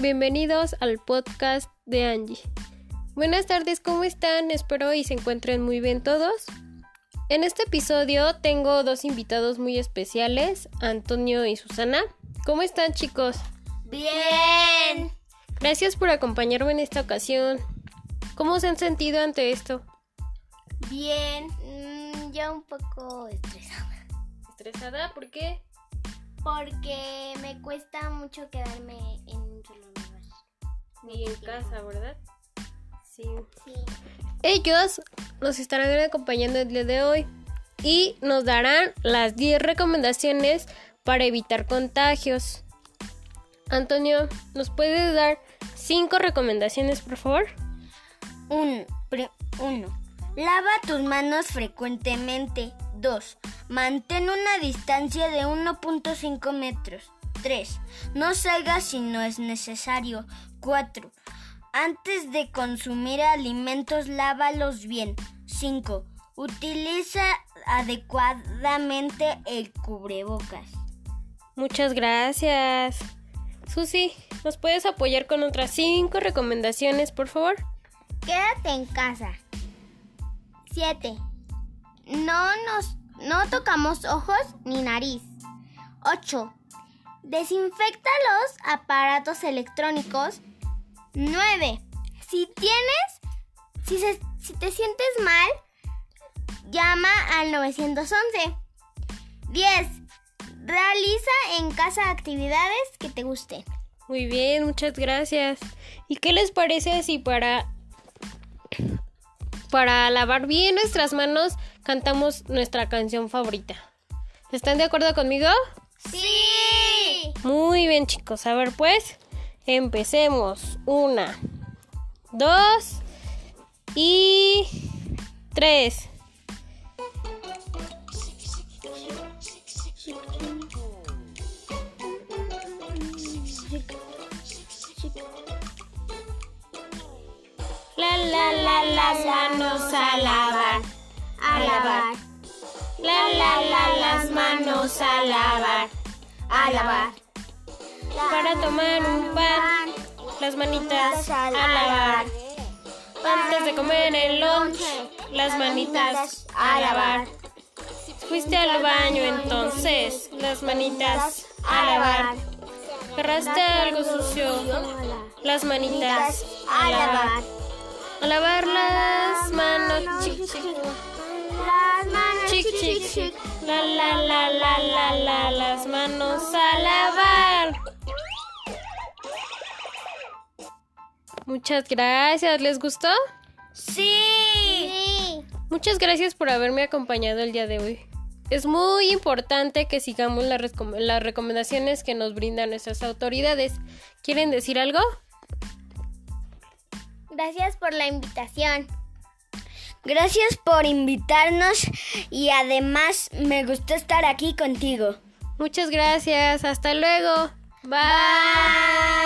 bienvenidos al podcast de Angie. Buenas tardes, ¿cómo están? Espero y se encuentren muy bien todos. En este episodio tengo dos invitados muy especiales, Antonio y Susana. ¿Cómo están chicos? Bien. Gracias por acompañarme en esta ocasión. ¿Cómo se han sentido ante esto? Bien. Mm, ya un poco estresada. ¿Estresada? ¿Por qué? Porque me cuesta mucho quedarme en Y en casa, ¿verdad? Sí. Sí. Ellos nos estarán acompañando el día de hoy y nos darán las 10 recomendaciones para evitar contagios. Antonio, ¿nos puedes dar 5 recomendaciones, por favor? Uno. Pre- uno. Lava tus manos frecuentemente. 2. Mantén una distancia de 1.5 metros. 3. No salgas si no es necesario. 4. Antes de consumir alimentos, lávalos bien. 5. Utiliza adecuadamente el cubrebocas. Muchas gracias. Susi, ¿nos puedes apoyar con otras 5 recomendaciones, por favor? Quédate en casa. 7. No nos no tocamos ojos ni nariz. 8. Desinfecta los aparatos electrónicos. 9. Si tienes si, se- si te sientes mal, llama al 911. 10. Realiza en casa actividades que te gusten. Muy bien, muchas gracias. ¿Y qué les parece si para para lavar bien nuestras manos cantamos nuestra canción favorita? ¿Están de acuerdo conmigo? Sí. Muy bien, chicos. A ver, pues, empecemos. Una, dos y tres. La la la las manos a lavar, A lavar. La la la las manos a lavar, A lavar. Para tomar un pan, las manitas a lavar. Antes de comer el lunch, las manitas a lavar. Fuiste al baño entonces, las manitas a lavar. Agarraste algo sucio, las manitas a lavar. A lavar las manos, chic chic, Las manos chic chic, chic. La la la la la la, las manos a lavar. Muchas gracias, ¿les gustó? Sí. Muchas gracias por haberme acompañado el día de hoy. Es muy importante que sigamos las, recom- las recomendaciones que nos brindan nuestras autoridades. ¿Quieren decir algo? Gracias por la invitación. Gracias por invitarnos y además me gustó estar aquí contigo. Muchas gracias. Hasta luego. Bye. Bye.